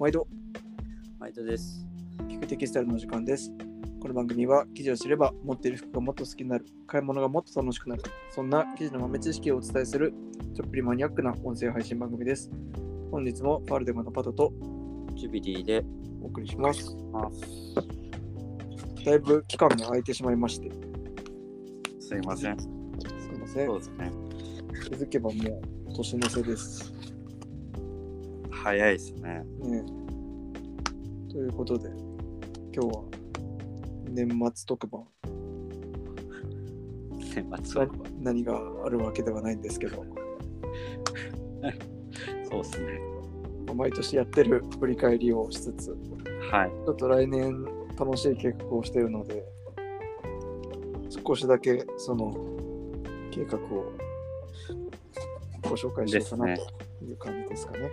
毎度、毎度です。聞くテキスタイルのお時間です。この番組は記事を知れば持っている服がもっと好きになる、買い物がもっと楽しくなる、そんな記事の豆知識をお伝えするちょっぴりマニアックな音声配信番組です。本日もファルデマのパトとジュビリーでお送りします。ます。だいぶ期間が空いてしまいまして、すいません。すいませんそ。うですね。気づけばもう年の瀬です。早いですね。ねということで、今日は年末特番、年末はな何があるわけではないんですけど、そうですね。まあ毎年やってる振り返りをしつつ、はい。ちょっと来年楽しい計画をしているので、少しだけその計画をご紹介しようかなという感じですかね。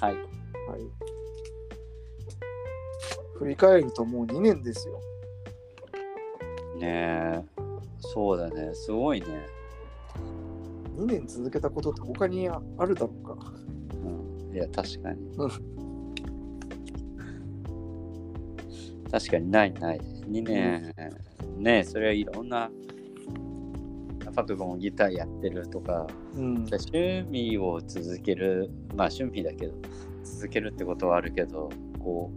はい。はい。振り返るともう2年ですよ。ねえ。そうだね。すごいね。2年続けたことって他にあるだろうか。うん。いや、確かにうん。確かにないない。2年。ねえ、それはいろんな。パト君もギターやってるとか、うん。趣味を続ける、まあ趣味だけど、続けるってことはあるけど、こ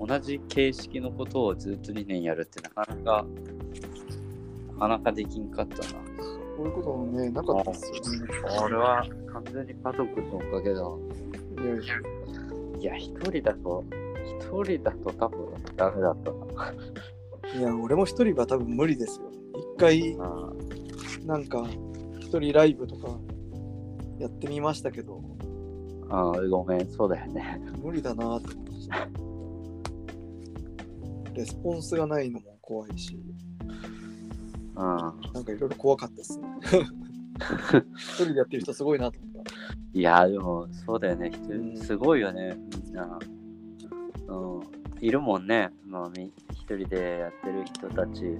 う、同じ形式のことをずっと2年やるってなかなか、なかなかできんかったな。こういうこともね、なかったですよね。これは完全に家族のおかげだ。いや一人だと、一人だと多分ダメだったな。いや、俺も一人は多分無理ですよ。一回、あなんか、一人ライブとかやってみましたけど、ああごめん、そうだよね。無理だなって思いました。レスポンスがないのも怖いし、うん。なんかいろいろ怖かったですね。一人でやってる人すごいなと思った。いや、でも、そうだよね。人すごいよね、みんな。うん。いるもんね。まあ、み一人でやってる人たち。ね。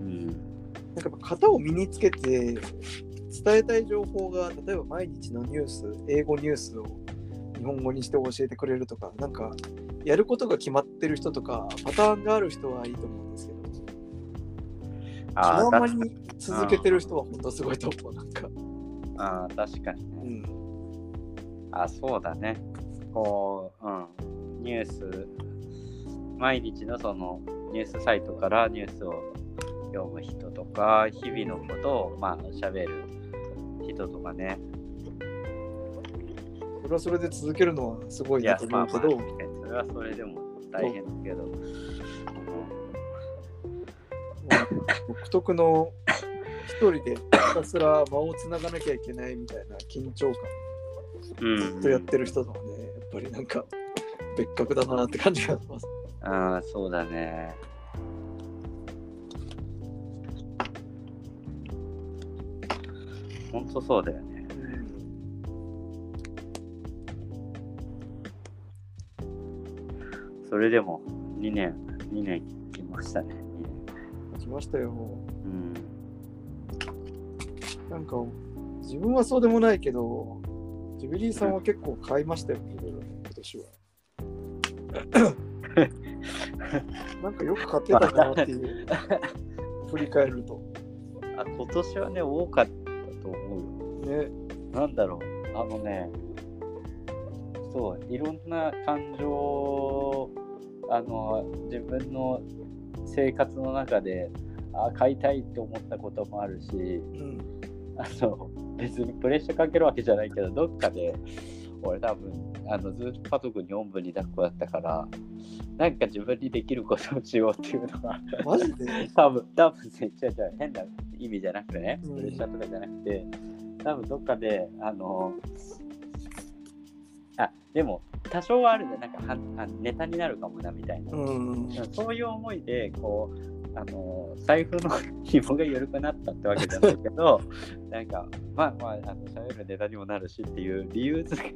うん。なんか型を身につけて伝えたい情報が例えば毎日のニュース英語ニュースを日本語にして教えてくれるとかなんかやることが決まってる人とかパターンがある人はいいと思うんですけどあままに続けてる人は本当すごいと思うなんか、あー確かにうね。ん、あそうだね。こう、うん。ニュース、毎日のそのニュースサイトからニュースを読む人とか、日々のことを、まあ、喋る人とかね。それはそれで続けるのはすごいいなと、思うけど、確かにそれはそれでも大変だけど。独特の一人でひたすら間をつながなきゃいけないみたいな緊張感うん、ずっとやってる人とはね、やっぱりなんか別格だなって感じがします。ああ、そうだね。ほんとそうだよね。それでも2年、2年来ましたね。来ましたよ。2年なんか自分はそうでもないけど、ジュビリーさんは結構買いましたよね、いろいろね今年は。なんかよく買ってたなっていう、振り返ると。うん。あ今年はね、多かったと思うよ。ね、なんだろう、あのね、そう、いろんな感情を、あの、自分の生活の中で、あ、買いたいって思ったこともあるし、うん、あの、別にプレッシャーかけるわけじゃないけど、どっかで、俺多分、あの、ずっとパト君におんぶに抱っこだったから、なんか自分にできることをしようっていうのが、マジで？多分多分ね、違う違う、変な意味じゃなくてね、うんプレッシャーとかじゃなくて、多分どっかで、あの、あ、でも、多少はあるじゃん、なんかはあネタになるかもな、みたいな。うん、そういう思いで、こう、あの、財布の紐が緩くなったってわけじゃないけど、なんか、まあまあ、あの、喋るネタにもなるしっていう理由付け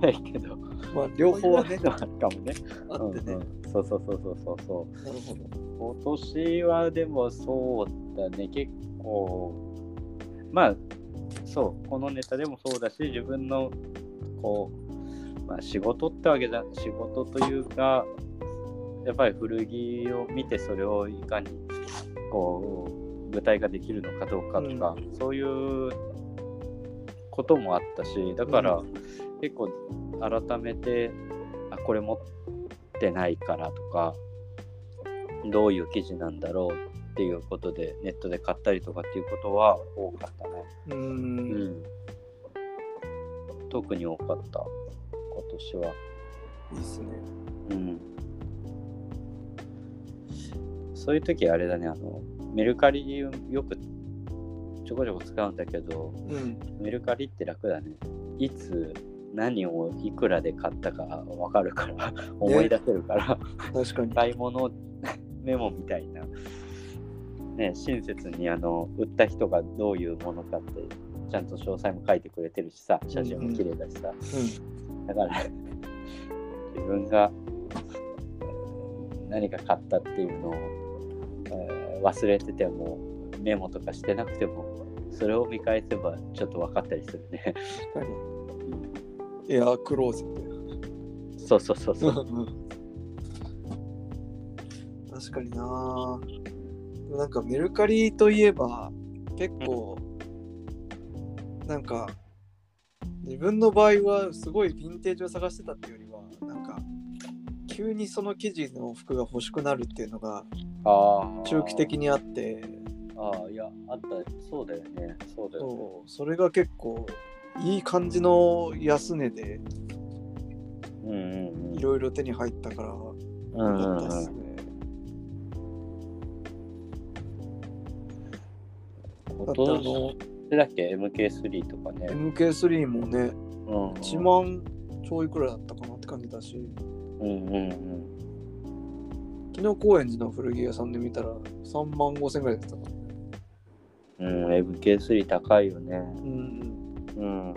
ないけど、まあ両方はねあるかもね。あってね、うんうんそうそうそうそうそうそう。なるほど。今年はでもそうだね、結構、まあ、そう、このネタでもそうだし、自分の、こう、まあ、仕事ってわけじゃ仕事というかやっぱり古着を見てそれをいかにこう具体化できるのかどうかとか、そういうこともあったしだから結構改めて、あこれ持ってないからとかどういう記事なんだろうっていうことでネットで買ったりとかっていうことは多かったね。う。うんん、特に多かった今年は。いいっすね。うん。そういう時あれだね、あの、メルカリよくちょこちょこ使うんだけど、うん。メルカリって楽だね。いつ何をいくらで買ったかわかるから、思い出せるから、確かに。買い物メモみたいな。ね、親切にあの売った人がどういうものかってちゃんと詳細も書いてくれてるしさ写真も綺麗だしさ、だから自分がえー何か買ったっていうのを、えー忘れててもメモとかしてなくてもそれを見返せばちょっと分かったりするね。確かに。エアークローゼットや。そうそうそうそう。確かにななんかメルカリといえば結構なんか自分の場合はすごいヴィンテージを探してたっていうよりはなんか急にその生地の服が欲しくなるっていうのが。中期的にあってああ、いや、あった。そうだよね。そうだよね。そうそれが結構いい感じの安値でうんうんうん。いろいろ手に入ったからうんうんうん。よかったっすね。だってあのどれだっけ ?MK3 とかね。MK3 もねうん。1万ちょいくらいだったかなって感じだしうんうんうん。昨日高円寺の古着屋さんで見たら3万5千ぐらいだったかなうん、MK3 高いよね。うんうん。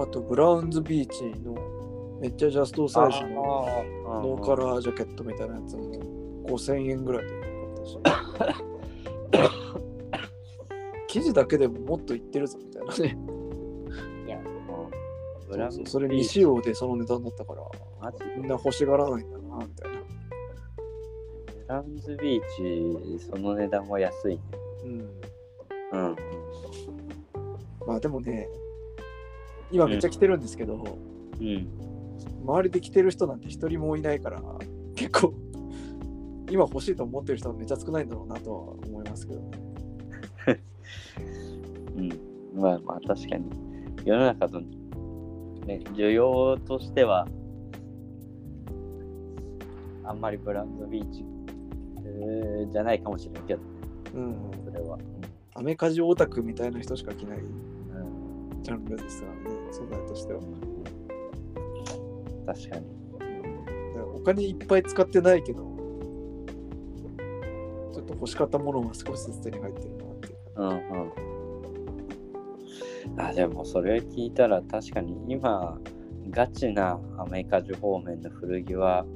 あとブラウンズビーチのめっちゃジャストサイズのノーカラージャケットみたいなやつも5000円ぐらいで買ったし生地だけでももっといってるぞみたいなねいや、もう、ブそうラウンそうそれ未使用でその値段だったからみんな欲しがらないんだなみたいなブラウンズビーチ、その値段は安いね。うんうん。まあでもね今めっちゃ着てるんですけど、うん。周りで着てる人なんて一人もいないから結構今欲しいと思ってる人はめっちゃ少ないんだろうなとは思いますけどねうん。まあまあ、確かに。世の中の、ね、需要としては、あんまりブラウンズビーチ、えーじゃないかもしれんけど、うんそれは。アメカジオタクみたいな人しか着ないうん。ジャンルですからね素材としては確かに。お金いっぱい使ってないけどちょっと欲しかったものは少しずつ手に入ってるなううんうん。あ、でもそれ聞いたら確かに今、ガチなアメリカジュ方面の古着は、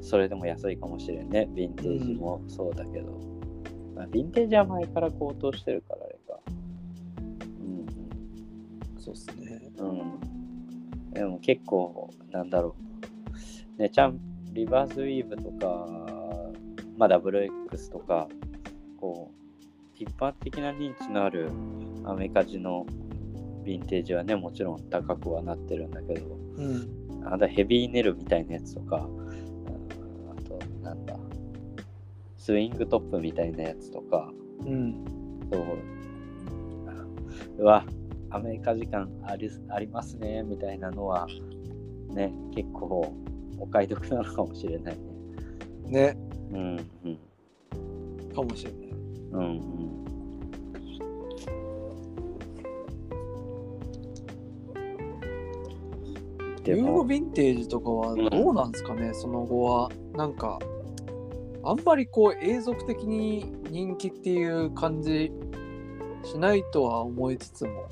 それでも安いかもしれんね。ヴィンテージもそうだけど。まあ、ヴィンテージは前から高騰してるからあれか。そうっすねうんうん。でも結構、なんだろう。ね、ちゃん、リバースウィーブとか、まあ、WX とか、こう、一般的な認知のあるアメカジのヴィンテージはね、もちろん高くはなってるんだけど、うん。あとヘビーネルみたいなやつとか、うんあと、なんだ、スイングトップみたいなやつとか、うん。そう、うわ、アメリカ時間ありありますね、みたいなのは、ね、結構お買い得なのかもしれないね。ね。うん、うん、かもしれないうん、うん。でユーロも、ヴィンテージとかはどうなんですかね、その後は。なんか、あんまりこう永続的に人気っていう感じしないとは思いつつも、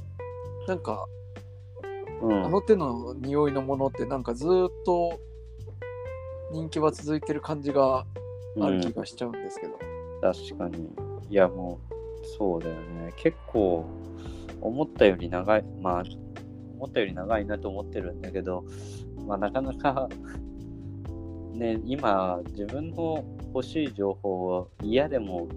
なんか、うんあの手の匂いのものってなんかずーっと人気は続いてる感じがある気がしちゃうんですけど。確かに。いや、もう、そうだよね。結構、思ったより長い、まあ、思ったより長いなと思ってるんだけど、まあ、なかなか、ね、今、自分の欲しい情報を嫌でも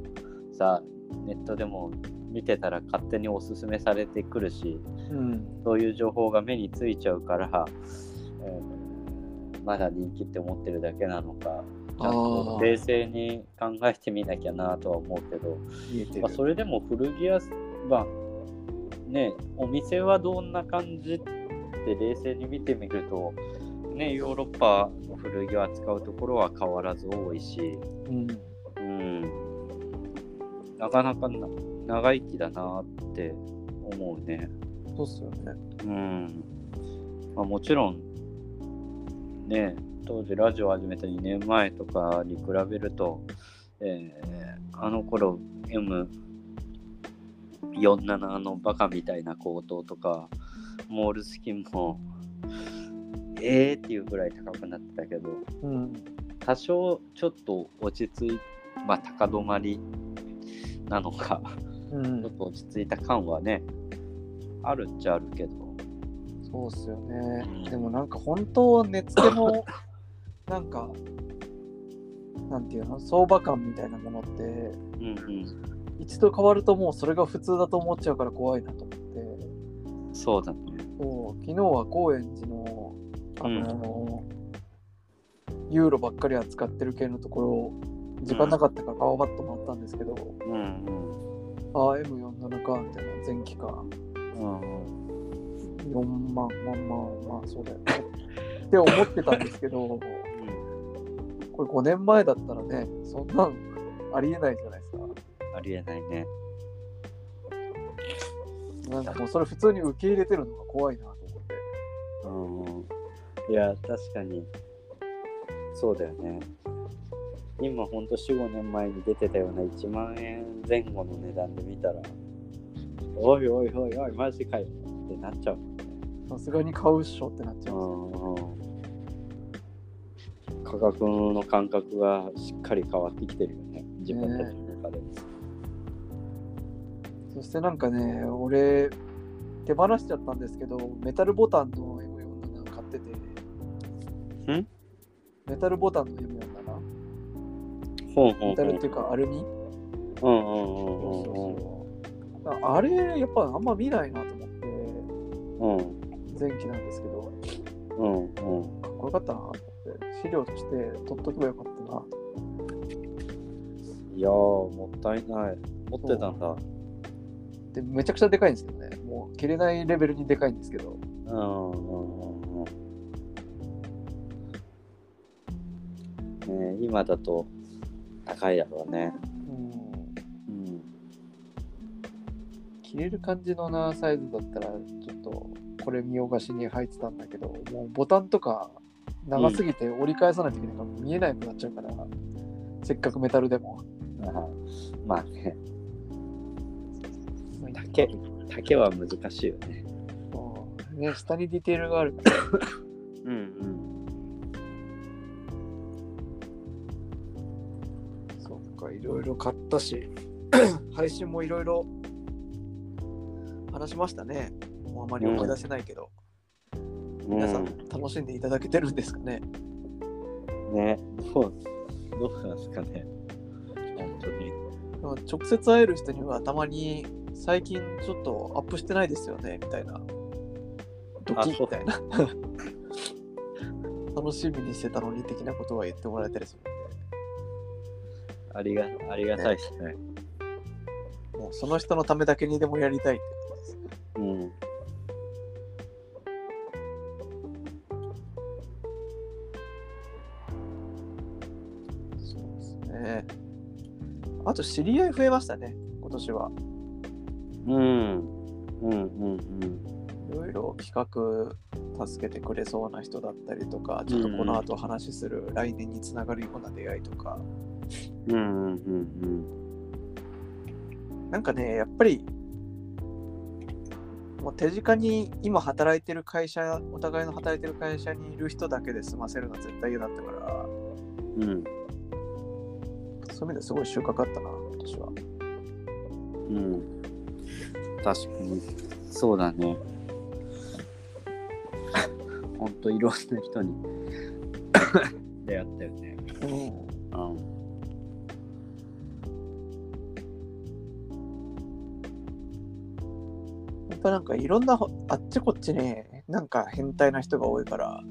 さ、ネットでも見てたら勝手におすすめされてくるし、うん。そういう情報が目についちゃうから、えーまだ人気って思ってるだけなのか、ちゃんと冷静に考えてみなきゃなとは思うけど。まあ、それでも古着屋はねお店はどんな感じって冷静に見てみるとねヨーロッパの古着を扱うところは変わらず多いし、うん。うん、なかなかな長生きだなって思うね。そうっすよね。うんまあ、もちろんね当時ラジオ始めた2年前とかに比べると、えーあの頃 M47 のバカみたいな高騰とかモールスキンもえーっていうぐらい高くなってたけどうん。多少ちょっと落ち着いまあ高止まりなのかうんちょっ。と落ち着いた感はねあるっちゃあるけどそうっすよねうん。でもなんか本当、値付けの、なんか、なんていうの、相場感みたいなものって、うんうん一度変わるともうそれが普通だと思っちゃうから怖いなと思って。そうだね。そう昨日は高円寺の、あのユーロばっかり扱ってる系のところ、時間なかったから顔バッと回ったんですけど、うんうん。ああ、M47 か、みたいな、前期か、うん4万、まあまあ、まあ、そうだよね。って思ってたんですけど、うん。これ5年前だったらね、そんなんありえないじゃないですか。ありえないね。なんかもうそれ普通に受け入れてるのが怖いなと思って。うん。いや、確かに。そうだよね。今ほんと4、5年前に出てたような1万円前後の値段で見たら、おいおいおいおい、マジかよってなっちゃう。さすがに買うっしょってなっちゃうんですよ。うん価格の感覚がしっかり変わってきてるよね。自分たちの中で。そしてなんかね、俺、手放しちゃったんですけど、メタルボタンの M47 買ってて、ん？メタルボタンの M47? ほんほんほん。メタルっていうかアルミ？うんうんうんうんあれ、やっぱあんま見ないなと思って、うん。前期なんですけど、うんうん。かったなと思って、資料として取っとけばよかったな。いやー、もったいない。持ってたんだ。で、めちゃくちゃでかいんですけどね、もう切れないレベルにでかいんですけど、うんうんうんうん。ねえ今だと高いだろうね。うん、うん。切れる感じのなサイズだったら、ちょっとこれ見よがしに入ってたんだけど、もうボタンとか長すぎて折り返さないといけないから見えなくなっちゃうから、せっかくメタルでも。あ まあね、竹、竹は難しいよね。そうね、下にディテールがあるから、うんうん。そっか、いろいろ買ったし、配信もいろいろ話しましたね。もうあまり思い出せないけど、皆さん楽しんでいただけてるんですかね？ね、どう、どうなんですかね。本当に。直接会える人にはたまに最近ちょっとアップしてないですよね？みたいなドキみたいな 楽しみにしてたのに的なことは言ってもらえたりするありがありがたいですね。んでもうその人のためだけにでもやりたいってことですうん。と知り合い増えましたね今年はうん。うんうんうん。いろいろ企画助けてくれそうな人だったりとかちょっとこの後話する来年につながるような出会いとか、うんうんうんなんかね、やっぱり、もう手近に今働いてる会社、お互いの働いてる会社にいる人だけで済ませるのは絶対嫌だったから、うん。うん。そういう意味ですごい収穫あったな、今年は。うん。確かに。そうだね。ほんといろんな人に 出会ったよね。うんうん。やっぱなんかいろんなほあっちこっちねなんか変態な人が多いから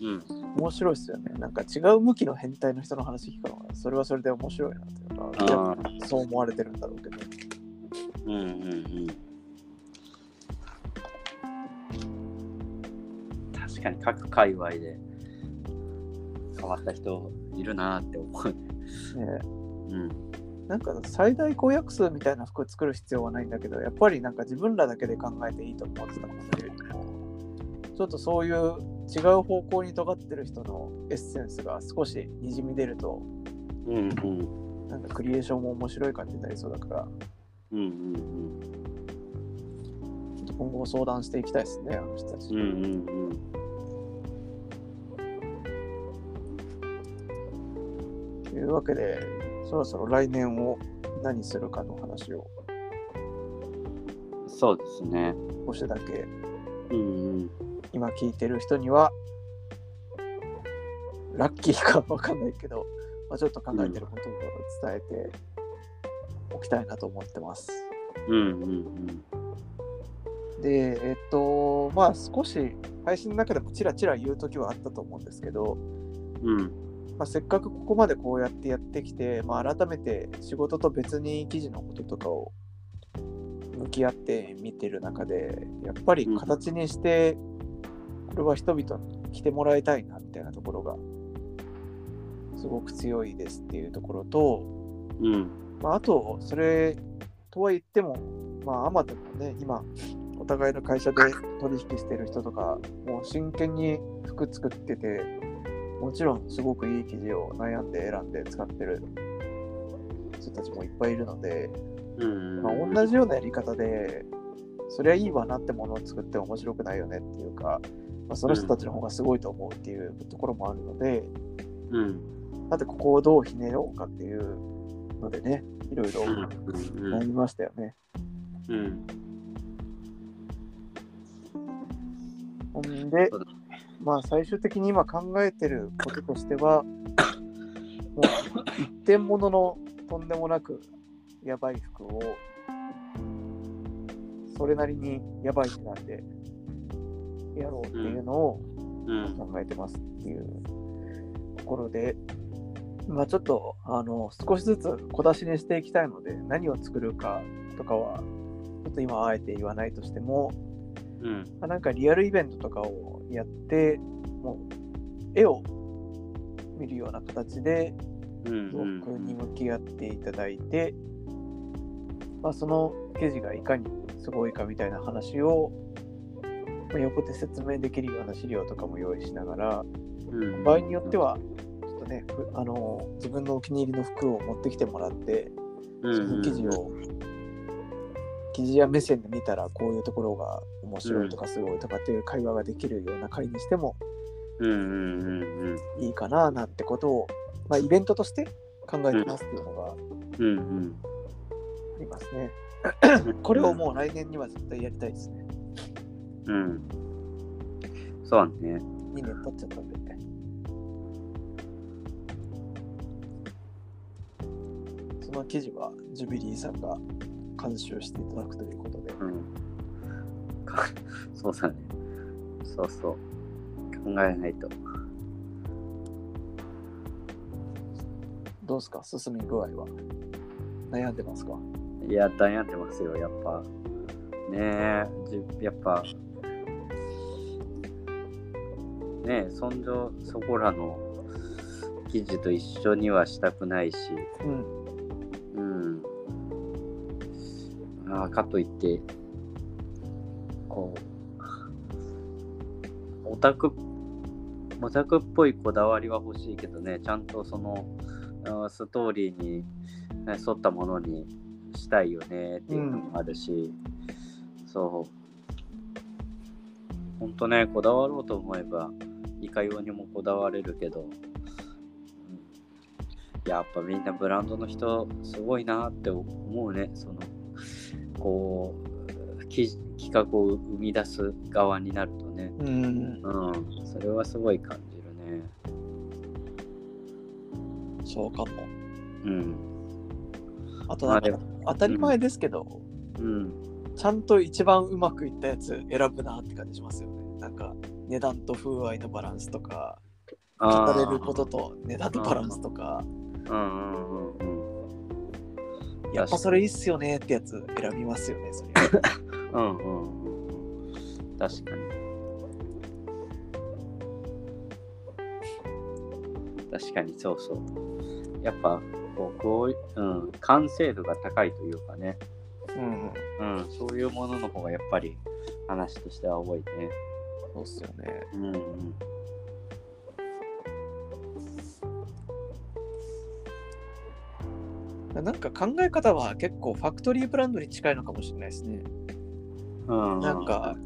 うん。面白いっすよねなんか違う向きの変態の人の話聞くのがそれはそれで面白いなっていうか。そう思われてるんだろうけどうんうんうん。確かに各界隈で変わった人いるなって思うね。ねうん。なんか最大公約数みたいな服作る必要はないんだけどやっぱりなんか自分らだけで考えていいと思ってたもちょっとそういう違う方向に尖ってる人のエッセンスが少しにじみ出るとうんうん。なんかクリエーションも面白い感じになりそうだからうんうんちょっと今後相談していきたいですねあの人たちうん。うんうんうん。というわけでそろそろ来年を何するかの話をそうですね。少しだけうんうん。今聞いてる人にはラッキーかわかんないけど、まあ、ちょっと考えてることを伝えておきたいなと思ってます。うんうんうん。で、えっと、まあ少し配信の中でもちらちら言うときはあったと思うんですけど、うんまあ、せっかくここまでこうやってやってきて、まあ、改めて仕事と別に記事のこととかを向き合って見てる中でやっぱり形にしてこれは人々に来てもらいたいなみたいなところがすごく強いですっていうところと、うん。まあ、あとそれとは言ってもまああまたもね今お互いの会社で取引してる人とかもう真剣に服作っててもちろんすごくいい生地を悩んで選んで使ってる人たちもいっぱいいるので、うん。まあ、同じようなやり方でそりゃいいわなってものを作って面白くないよねっていうか、まあ、その人たちの方がすごいと思うっていうところもあるので、うん。だってここをどうひねろうかっていうのでねいろいろうん悩みましたよね。うん。ほんでまあ最終的に今考えてることとしては、もう一点物のとんでもなくやばい服を、それなりにやばい値段でやろうっていうのをうん。考えてますっていうところで、まあちょっとあの少しずつ小出しにしていきたいので、何を作るかとかは、ちょっと今はあえて言わないとしても、うん。まあなんかリアルイベントとかをやって、もう絵を見るような形でうん僕に向き合っていただいて、まあ、その記事がいかにすごいかみたいな話を、まあ横で説明できるような資料とかも用意しながら、うん。場合によっては、ちょっとね、ふあの自分のお気に入りの服を持ってきてもらって、うんその記事を、記事や目線で見たらこういうところが面白いとかすごいとかっていう会話ができるような会にしてもいいかななんてことを、まあ、イベントとして考えてますっていうのがありますね。これをもう来年には絶対やりたいですね。うん。そうね。2年経っちゃったんで。その記事はジュビリーさんが監修していただくということで。うん。かそうだね。そうそう。考えないと。どうですか？進み具合は？悩んでますか？いや悩んでますよやっぱ。ねえじやっぱねそんじょそこらの記事と一緒にはしたくないしうん。うん。あ、かといって、こう、オタク、オタクっぽいこだわりは欲しいけどね、ちゃんとその、ストーリーに沿ったものにしたいよねっていうのもあるし、そう。ほんとね、こだわろうと思えば、いかようにもこだわれるけど、うんやっぱみんなブランドの人すごいなって思うね。そのこうき企画を生み出す側になるとね。うん。うん、それはすごい感じるね。そうかも。うん。あとなんか当たり前ですけど、うん。ちゃんと一番うまくいったやつ選ぶなって感じしますよね。なんか値段と風合いのバランスとか、語れることと値段のバランスとか、うんうん。やっぱそれいいっすよねってやつ選びますよね、それ。うんうん。確かに。確かにそうそう。やっぱこうこう、うん、完成度が高いというかね、うん、うん、そういうものの方がやっぱり話としては多いね。そうっすよね。うんうん。なんか考え方は結構ファクトリーブランドに近いのかもしれないですね。うん、なんか、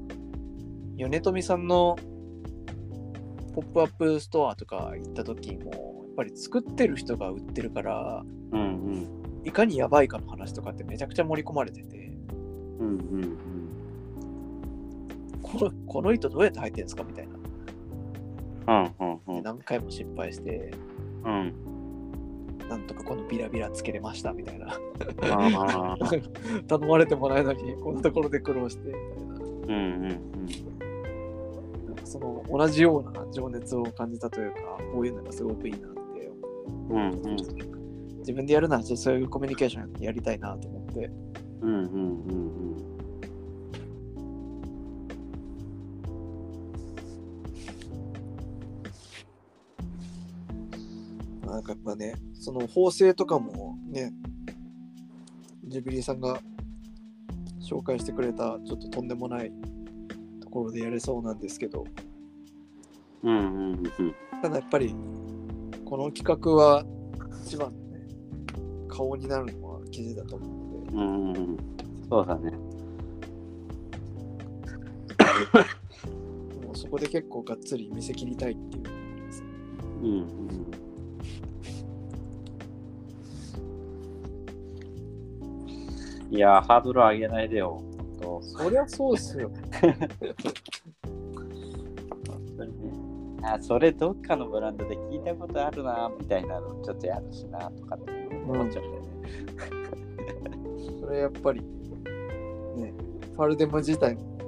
米富さんのポップアップストアとか行った時も、やっぱり作ってる人が売ってるから、うんうん。いかにやばいかの話とかってめちゃくちゃ盛り込まれてて、うんうんこのこの糸どうやって履いてるんですかみたいな。うん。うんうんうん。何回も失敗して、うん。なんとかこのビラビラつけれましたみたいな。頼まれてもないのに、こんなところで苦労してみたいな。うんうんなんかその同じような情熱を感じたというか、こういうのがすごくいいなってうん。うんうん。自分でやるならそういうコミュニケーションやりたいなと思って。うんうんうんなんかやっぱね、その縫製とかもね、ジブリさんが紹介してくれたちょっととんでもないところでやれそうなんですけど、うん。うんうんうん。ただやっぱりこの企画は一番のね、顔になるのは記事だと思うので、うんうんうん。そうだね。もうそこで結構がっつり見せ切りたいっていうのがありますね。うんうん。いやー、ハードル上げないでよ。本そりゃそうっすよ。あ、それどっかのブランドで聞いたことあるな、みたいなのちょっとやるしな、とかって思っちゃうんだよね。それやっぱり、ね、ファルデム自体も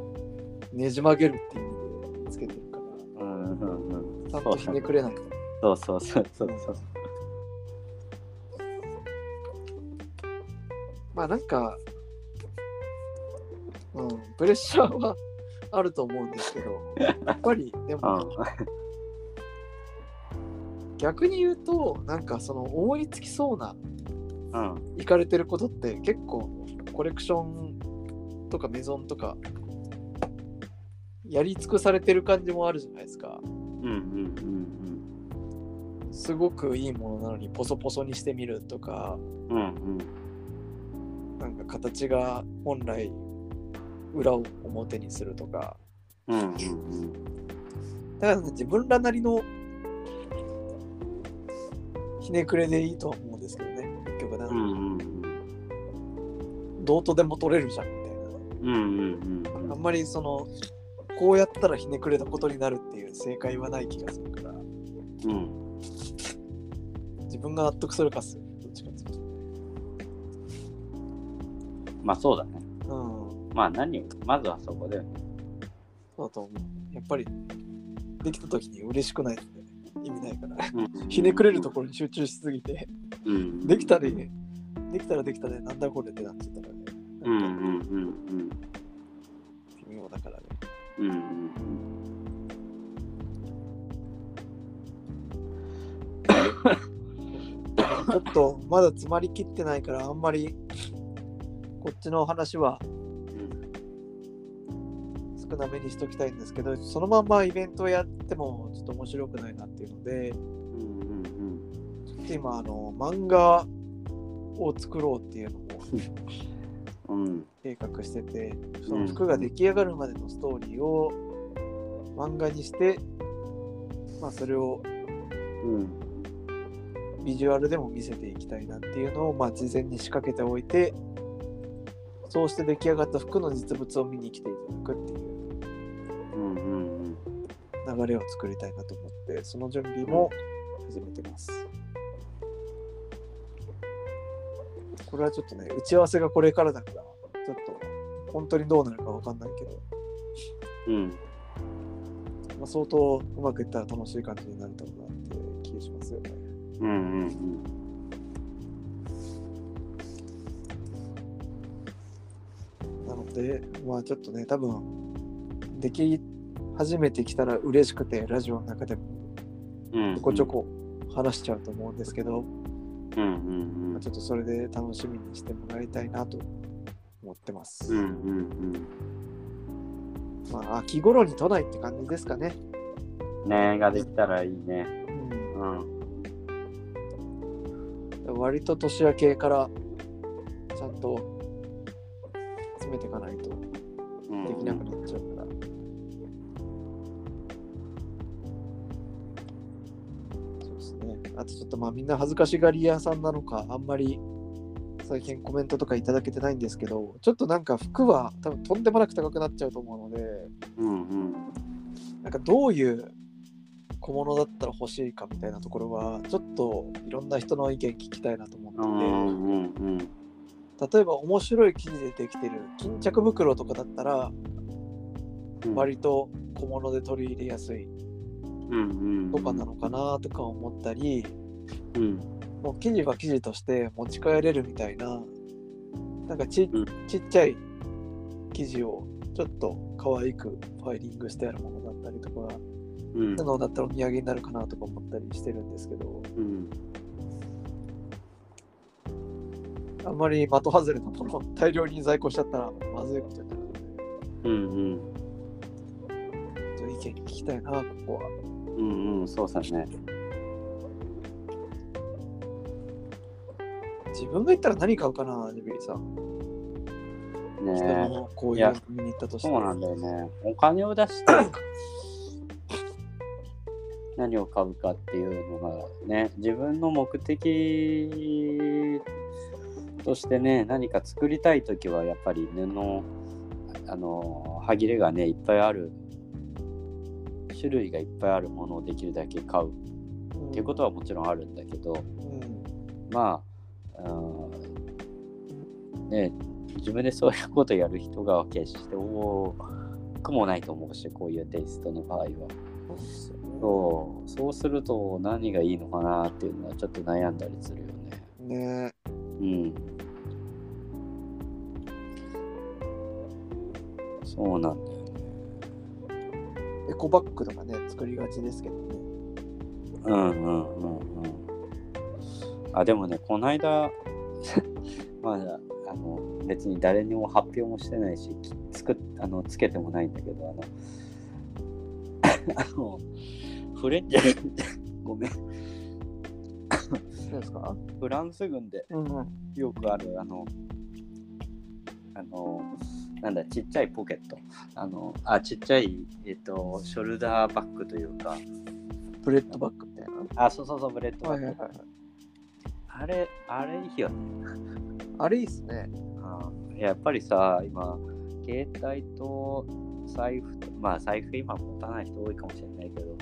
ねじ曲げるっていう意味でつけてるから、うんうんうん。ちゃんとひねくれないと。そうそうそうそうそう。まあなんか、うん、プレッシャーはあると思うんですけど、やっぱりでうん。も逆に言うと、なんかその思いつきそうなうん。いかれてることって結構コレクションとかメゾンとかやり尽くされてる感じもあるじゃないですか。うんうんすごくいいものなのにポソポソにしてみるとか、うんうんうんなんか形が本来裏を表にするとか、うんうんだから、ね、自分らなりのひねくれでいいとは思うんですけどね、結局なんかうんうんどうとでも取れるじゃんみたいな。ね。うんうんうんうん。あんまりその、こうやったらひねくれたことになるっていう正解はない気がするから、うん。自分が納得するかっすまあそうだね。うん、まあ何よりまずはそこだよね。そうだと思う。やっぱり、できた時に嬉しくないとね、意味ないから。うんひねくれるところに集中しすぎて、うんできたで、できたらできたで、なんだこれってなっちゃったらね、うんうんうんうん微妙だからね。うんうんちょっとまだ詰まりきってないから、あんまりこっちの話は少なめにしときたいんですけど、そのまんまイベントをやってもちょっと面白くないなっていうので、ちょっと今、あの漫画を作ろうっていうのも計画してて、その服が出来上がるまでのストーリーを漫画にして、まあ、それをうん。ビジュアルでも見せていきたいなっていうのを、まあ、事前に仕掛けておいて、そうして出来上がった服の実物を見に来ていただくっていううんうん流れを作りたいなと思って、その準備も始めてます。これはちょっとね、打ち合わせがこれからだから、ちょっと本当にどうなるかわかんないけど、うん。まあ、相当うまくいったら楽しい感じになると思うなって気がしますよね。うんうんなので、まあちょっとね、多分、でき始めてきたら嬉しくて、ラジオの中でも。ちょこちょこ話しちゃうと思うんですけど、うんうんまあちょっとそれで楽しみにしてもらいたいなと思ってます。うん。うんうんまあ秋頃に都内って感じですかね。うん。ねができたらいいね。うんうん。割と年明けからちゃんと詰めていかないとうんできなくなっちゃうから。そうですね。あとちょっとまあみんな恥ずかしがり屋さんなのか、あんまり最近コメントとかいただけてないんですけど、ちょっとなんか服は多分とんでもなく高くなっちゃうと思うので、うんうん。なんかどういう小物だったら欲しいかみたいなところは、ちょっといろんな人の意見聞きたいなと思ってて、うんうんうん。例えば面白い生地でできてる巾着袋とかだったら、割と小物で取り入れやすい。とかなのかなとか思ったり、うん。もう生地は生地として持ち帰れるみたいな、なんかち,、うんちっちゃい生地をちょっと可愛くファイリングしてあるものだったりとか、うんそういうのだったらお土産になるかなとか思ったりしてるんですけど、うん。あんまり的外れのものを大量に在庫しちゃったらまずいことになるので、うんうん。ちょっと意見聞きたいな、ここは。うんうん。そうさね。自分が言ったら何買うかな、ジビリさん。人ねのこういいう見に行ったとして。そうなんだよね。お金を出して何を買うかっていうのがね、自分の目的としてね、何か作りたいときはやっぱり布、あの、歯切れがね、いっぱいある、種類がいっぱいあるものをできるだけ買う。っていうことはもちろんあるんだけど、うんまあ、うんね、自分でそういうことやる人が決して多くもないと思うし、こういうテイストの場合は。そうそうすると何がいいのかなっていうのはちょっと悩んだりするよね。ねうん。そうなんだよね。エコバッグとかね、作りがちですけどね。うんうんうんうん。あ、でもね、この間、まだ、あの、別に誰にも発表もしてないし、きつくあのつけてもないんだけど、あの、あの、フレンチ、ごめん、何ですか？フランス軍でうんうん。よくある、あの、あの、なんだ、ちっちゃいポケット。あの、あ、ちっちゃい、えっと、ショルダーバッグというか、ブレッドバッグみたいあ、そうそうそう、ブレッドバッグ。な。はいはいはい。あれ、あれいいよね。あれいいっすね。うんやっぱりさ、今、携帯と財布と、まあ財布今持たない人多いかもしれないけど、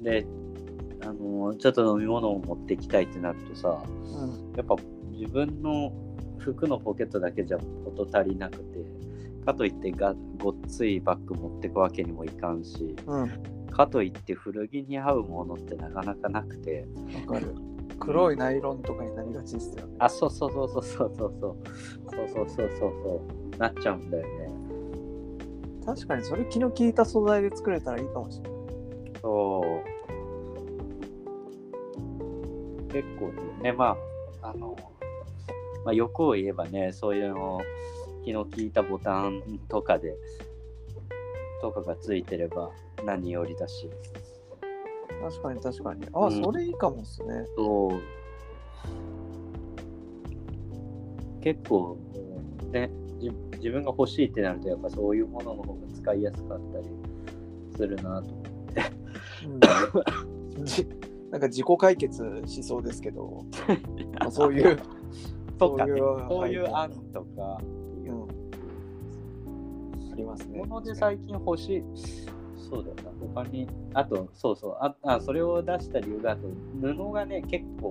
で、あの、ちょっと飲み物を持っていきたいってなるとさ、うん。やっぱ自分の服のポケットだけじゃ事足りなくて、かといってがごっついバッグ持ってくわけにもいかんし、うん。わかといって古着に合うものってなかなかなくて、かる。黒いナイロンとかになりがちですよね。あ、そうそうそうそうそうそうそう。そうそうそうそうそう。なっちゃうんだよね。確かにそれ気の利いた素材で作れたらいいかもしれない。そう。結構ね、まあ、あの、まあ、欲を言えばね、そういうの、気の利いたボタンとかで、とかがついてれば何よりだし。確かに確かに。あ、うんそれいいかもっすね。そう。結構、ね、じ自分が欲しいってなると、やっぱそういうものの方が使いやすかったりするなと思って。うんじ なんか自己解決しそうですけど、まあ そういう、とかね、そういう案とか、うん、ありますねも。ので最近欲しい、そうだよな。他に、あと、そうそう、ああそれを出した理由が、あと、布がね、結構、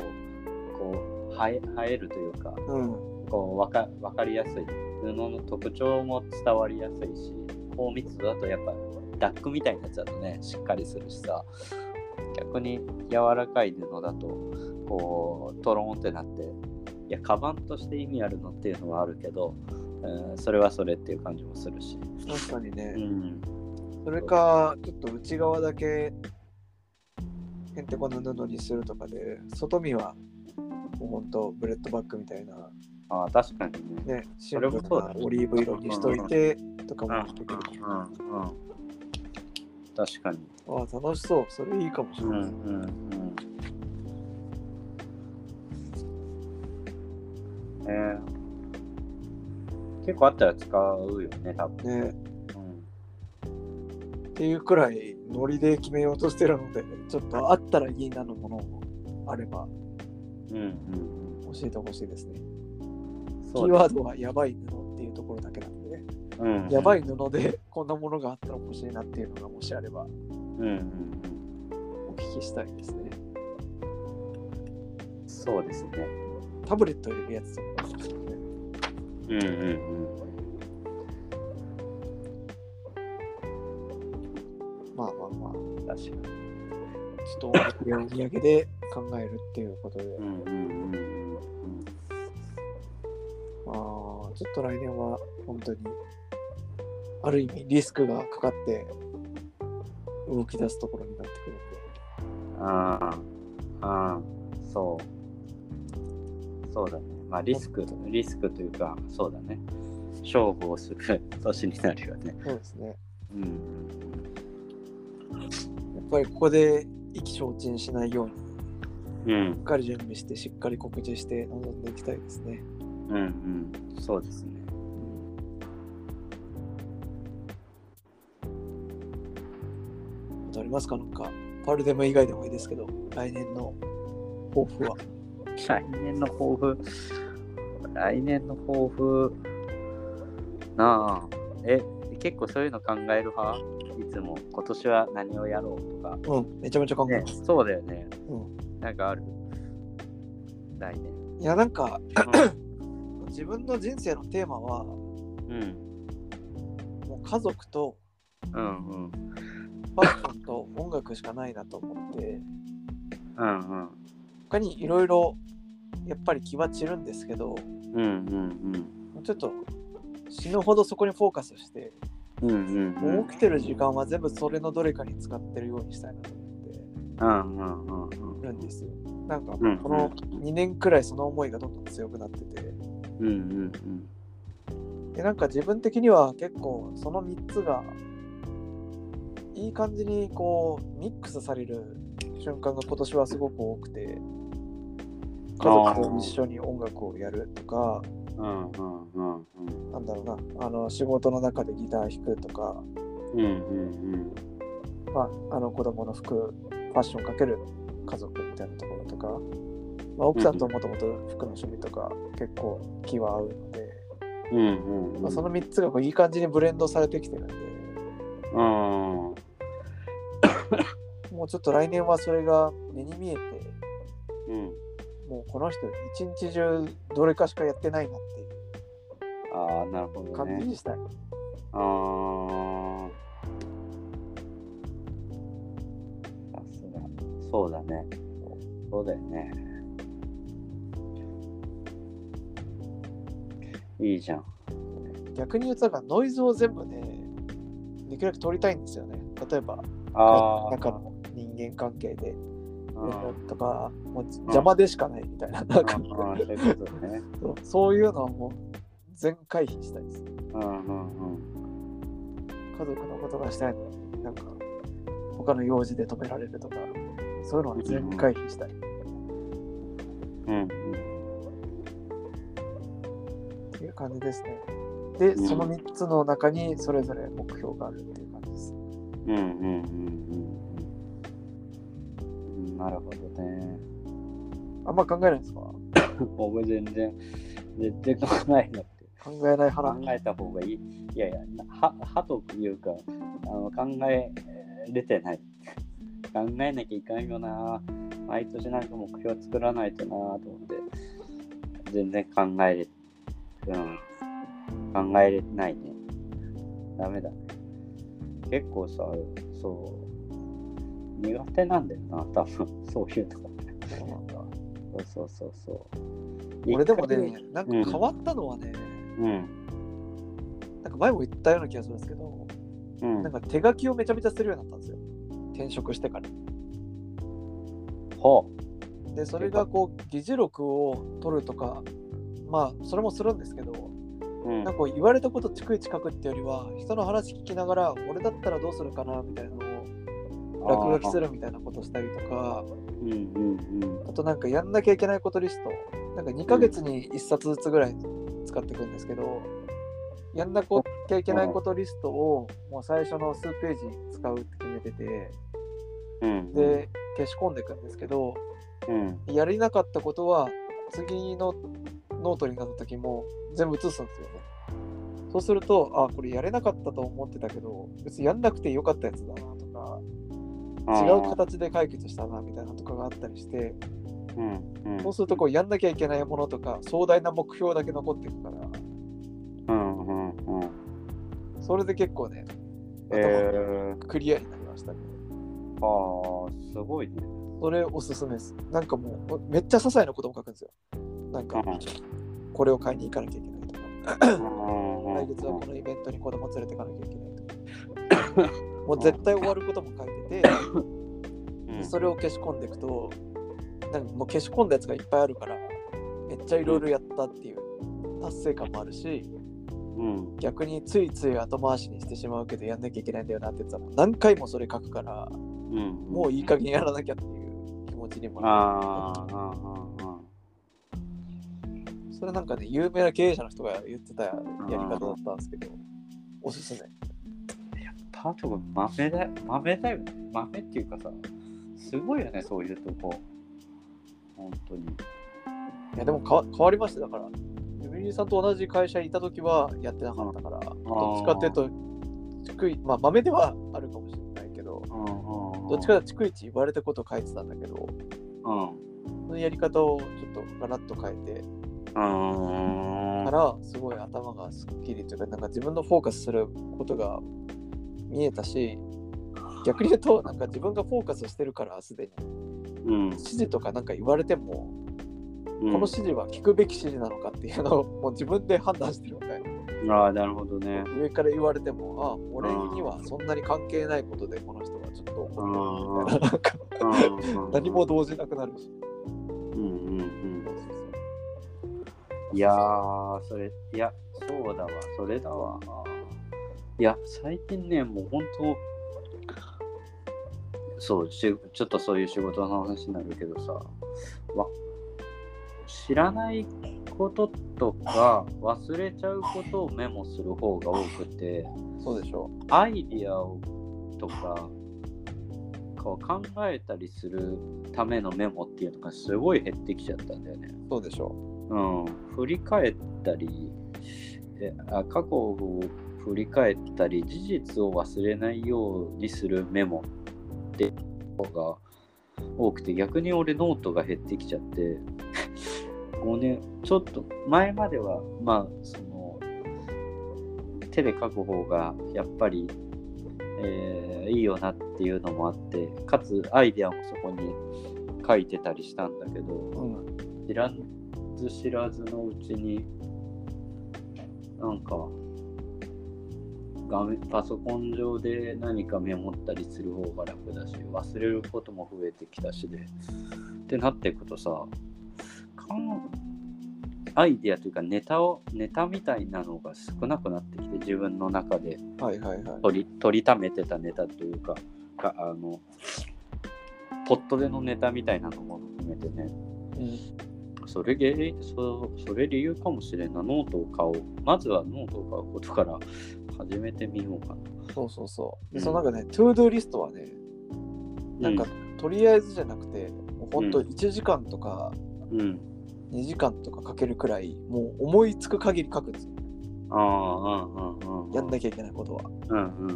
こう、映え映えるというか、うん。こうわかわかりやすい。布の特徴も伝わりやすいし、高密度だとやっぱ、ダックみたいなやつだとね、しっかりするしさ、逆に柔らかい布だと、こう、トローンってなって、いや、カバンとして意味あるのっていうのはあるけど、うん、それはそれっていう感じもするし。確かにね。うん。それか、ちょっと内側だけへんてこな布にするとかで、外見はもうほんとブレッドバッグみたいな、ああ、確かにね。ね、シンプルなオリーブ色にしといてとかうんもできる。うんうん確かに。ああ、楽しそう。それいいかもしれない。うんうんうん。えー、結構あったら使うよね、多分。ね。うん、っていうくらいノリで決めようとしてるので、ちょっとあったらいいなのものもあればうんうん教えてほしいですね。うん。キーワードはやばい布っていうところだけなんでね。ド、うんうん、やばい布でこんなものがあったら欲しいなっていうのがもしあれば。お聞きしたいですね。そうですね。タブレット入れるやつとか。うんうんうん。まあまあまあ、確かに。ちょっとお土産で考えるっていうことで、うんうんうんうん。まあ、ちょっと来年は本当に、ある意味リスクがかかって動き出すところになってくるんで、ああ、ああ、そう。そうだね。まあリスク、リスクというか、そうだね。勝負をする 年になるよね。そうですね。うん。やっぱりここで意気消沈しないように、うんしっかり準備して、しっかり告知して臨んでいきたいですね。うんうん。そうですね。りますか？なんか、パルデム以外でもいいですけど、来年の抱負は。来年の抱負？来年の抱負？なあ。え、結構そういうの考える派？いつも今年は何をやろうとか。うん、めちゃめちゃ考えねます。、そうだよね。うんなんかある？来年。いや、なんか、自分の人生のテーマは、うん。もう家族とうんうん。ファッションと音楽しかないなと思って、うんうん。他にいろいろやっぱり気は散るんですけど、うんうんもうちょっと死ぬほどそこにフォーカスして、うん。うんうんうん。もう起きてる時間は全部それのどれかに使ってるようにしたいなと思ってうんうんうんうん。るんですよ。なんかうんこの2年くらいその思いがどんどん強くなってて、うんうんでなんか自分的には結構その3つがいい感じにこうミックスされる瞬間が今年はすごく多くて家族と一緒に音楽をやるとかうん。うんうんうんなんだろうなあの仕事の中でギター弾くとか、うん。うんうんまあ、あの子供の服ファッションかける家族みたいなところとか、まあ、奥さんともともと服の趣味とか結構気は合うので、うん。うんうん。まあ、その3つがこういい感じにブレンドされてきてるんでうん。もうちょっと来年はそれが目に見えてうん。もうこの人一日中どれかしかやってないなっていうああ、なるほどね。感じにしたい。ああ。さすが。そうだね。そうだよね。いいじゃん。逆に言うとだからノイズを全部ねできるだけ取りたいんですよね。例えば。中の人間関係でうんとかもう邪魔でしかないみたいななんそういうのはもう全回避したいです。うんうんうん。家族のことがしたいのになんか他の用事で止められるとかそういうのは全回避したい。うんっていう感じですね。で、うんその3つの中にそれぞれ目標があるっていう感じです。うんうんうんうんうん。なるほどね。あんま考えないですか？僕全然、全然考えなくて。考えない派考えた方がいい。いやいや、は、はというか、あの考えれてない。考えなきゃいかんよな。毎年なんか目標作らないとなと思って。全然考えれ、うん。考えれないね。ダメだね。結構さ、そう。苦手なんだよな、多分。そういうのが。そうそうそうそうそう。俺でもねなんか変わったのはね、うん。なんか前も言ったような気がするんですけど、うん。なんか手書きをめちゃめちゃするようになったんですよ。転職してから。ほで、それがこう、議事録を取るとか、まあ、それもするんですけど、う。うんなんか言われたこと逐一書くってよりは、人の話聞きながら、俺だったらどうするかなみたいなのを落書きするみたいなことしたりとか。あとなんかやんなきゃいけないことリスト、なんか2ヶ月に1冊ずつぐらい使っていくんですけど、やんなきゃいけないことリストをもう最初の数ページ使うって決めてて、うん、で、消し込んでいくんですけど、うん。やりなかったことは次のノートになった時も全部写すんですよね。そうすると、あ、これやれなかったと思ってたけど、別にやんなくてよかったやつだなとか、違う形で解決したなみたいなのとかがあったりして、うんうんそうするとこうやんなきゃいけないものとか、壮大な目標だけ残っていくから、うんうんうん。それで結構ね、え頭クリアになりましたね。ー、ああ、すごいね。それおすすめです。なんかもう、めっちゃ些細なことも書くんですよ。なんか、うんこれを買いに行かなきゃいけないとか。来来月はこのイベントに子供連れてかなきゃいけないとか。もう絶対終わることも書いてて、でそれを消し込んでいくと、なんかもう消し込んだやつがいっぱいあるから、めっちゃいろいろやったっていう達成感もあるし、うん。逆についつい後回しにしてしまうけどやんなきゃいけないんだよなってやつは何回もそれ書くから、うん。もういい加減やらなきゃっていう気持ちにもなる。それなんかね、有名な経営者の人が言ってたやり方だったんですけど、おすすめ。ーパートが豆だ豆だよね。豆っていうかさ、すごいよね、そういうとこ。本当に。いやでも変わりましただからユミリさんと同じ会社にいた時はやってなかったから、どっちかっていうと逐一まあ豆ではあるかもしれないけどどっちかと逐一言われたことを書いてたんだけどうん。そのやり方をちょっとガラッと変えてうん。からすごい頭がすっきりというかなんか自分のフォーカスすることが見えたし逆に言うとなんか自分がフォーカスしてるからすでにうん。指示とかなんか言われてもここの指示は聞くべき指示なのかっていうのをもう自分で判断してるみたいな。ああ、なるほどね。上から言われても、あ俺にはそんなに関係ないことでこの人はちょっと怒ってるみたいな、何も動じなくなるし。うんうんうん。いやー、それ、いや、そうだわ、それだわ。いや、最近ね、もう本当、そうし、ちょっとそういう仕事の話になるけどさ、わ知らないこととか忘れちゃうことをメモする方が多くて、そうでしょアイディアをとか考えたりするためのメモっていうのがすごい減ってきちゃったんだよね。う。そうでしょうん、振り返ったりえあ過去を振り返ったり事実を忘れないようにするメモってのが多くて逆に俺ノートが減ってきちゃって5年ちょっと前まではまあその手で書く方がやっぱり、えーいいよなっていうのもあってかつアイデアもそこに書いてたりしたんだけど、う。うん。知らず知らずのうちになんか画面パソコン上で何かメモったりする方が楽だし忘れることも増えてきたしでってなっていくとさアイディアというかネタをネタみたいなのが少なくなってきて自分の中ではいはいはい。取り取りためてたネタというかかあのポットでのネタみたいなのも含めてねうん。それ原因そそれ理由かもしれんな。ノートを買おう。まずはノートを買うことから始めてみようかな。そうそうそう。で、うんそのなんかね、 to do リストはね、なんか、うとりあえずじゃなくて、もうほんと1時間とかうん。2時間とかかけるくらい、もう思いつく限り書くんですよ。ああ、うんうんうんうん。やんなきゃいけないことは。うんうんうんうん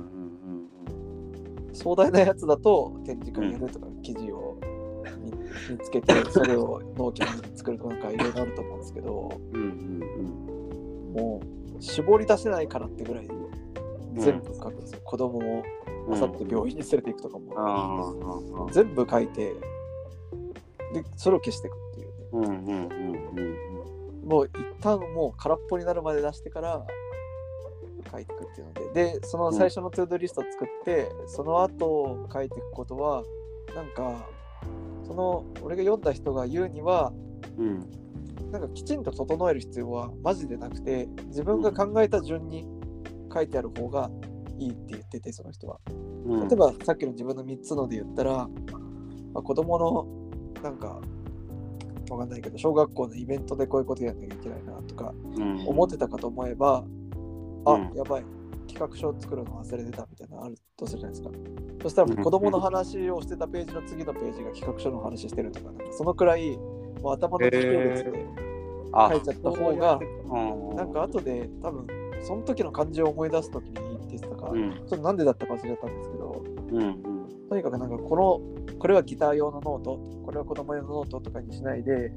うん。壮大なやつだと展示会やるとか、記事を見見つけてそれを納期に作るとかなんかいろいろあると思うんですけどうんうんもう絞り出せないからってぐらいうん全部書くんですよ、子供をうん。あさって病院に連れていくとかも、ああああ全部書いてでそれを消していくっていうね。うんうんうんもう一旦もう空っぽになるまで出してから書いていくっていうので、で、その最初のトゥードゥリストを作って、その後書いていくことは、なんか、その俺が読んだ人が言うには、うん。うんなんかきちんと整える必要はマジでなくて、自分が考えた順に書いてある方がいいって言ってて、その人は。うん。例えばさっきの自分の3つので言ったら、まあ、子供のなんかわかんないけど小学校のイベントでこういうことやんなきゃいけないなとかうん。思ってたかと思えば、あ、うん。やばい企画書を作るの忘れてたみたいなのあるとするじゃないですか。そしたら子供の話をしてたページの次のページが企画書の話してるとかなんかそのくらいもう頭の時系列であ書いちゃった方がうん。なんか後で多分その時の感情を思い出す時にいいって言ってたから、うん。ちょっとなんでだったか忘れたんですけどうんうん。とにかくなんかこのこれはギター用のノートこれは子供用のノートとかにしないで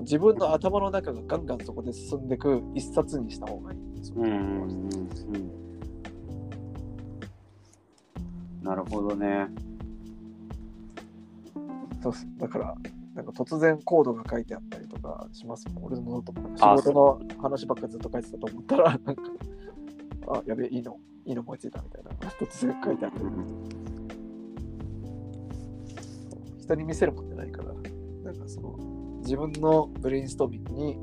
自分の頭の中がガンガンそこで進んでいく一冊にした方がいい。んですようんうんうんなるほどね。そうっす。だからなんか突然コードが書いてあったりとかしますもん。俺もあ仕事の話ばっかずっと書いてたと思ったらなんかあやべえいいのいいの思いついたみたいな。突然書いてあったり。人に見せるもんじゃないから。なんかその自分のブレインストーミングに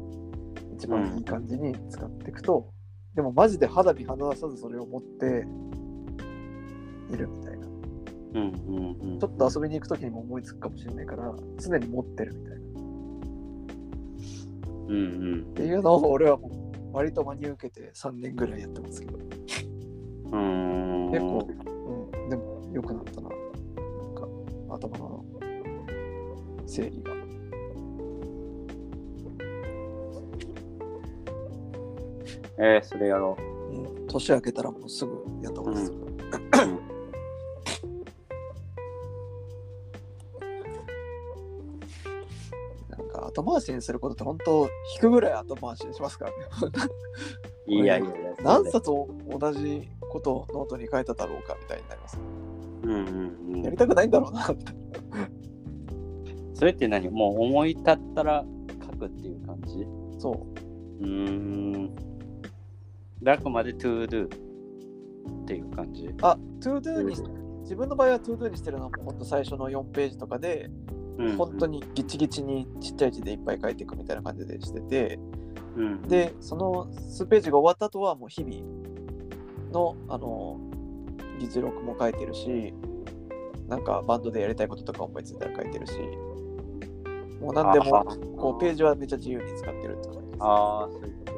一番いい感じに使っていくと、でもマジで肌身離さずそれを持っているみたいな。うんうんうん。ちょっと遊びに行く時にも思いつくかもしれないから常に持ってるみたいな。っうんうん。ていうのを俺はもう割と真に受けて3年ぐらいやってますけど。うん。結構、うん、でも良くなったな。なんか頭の整理が。えー、それやろうん。年明けたらもうすぐやった方がいいですよ、後回しにすることって本当引くぐらい後回しにしますからね。いやいやいや。何冊を同じことをノートに書いただろうかみたいになります。うんうんうん。やりたくないんだろうな。ってそれって何？もう思い立ったら書くっていう感じ？そう。うーん。であくまで to do っていう感じ？あ、to do にし自分の場合は to do にしてるのはもうほんと最初の4ページとかで、うん本当にギチギチにちっちゃい字でいっぱい書いていくみたいな感じでしてて、うん、で、その数ページが終わった後はもう日々の、あの、議事録も書いてるし、なんかバンドでやりたいこととか思いついたら書いてるし、もう何でもこうページはめっちゃ自由に使ってるって感じです。ああ、そういうこと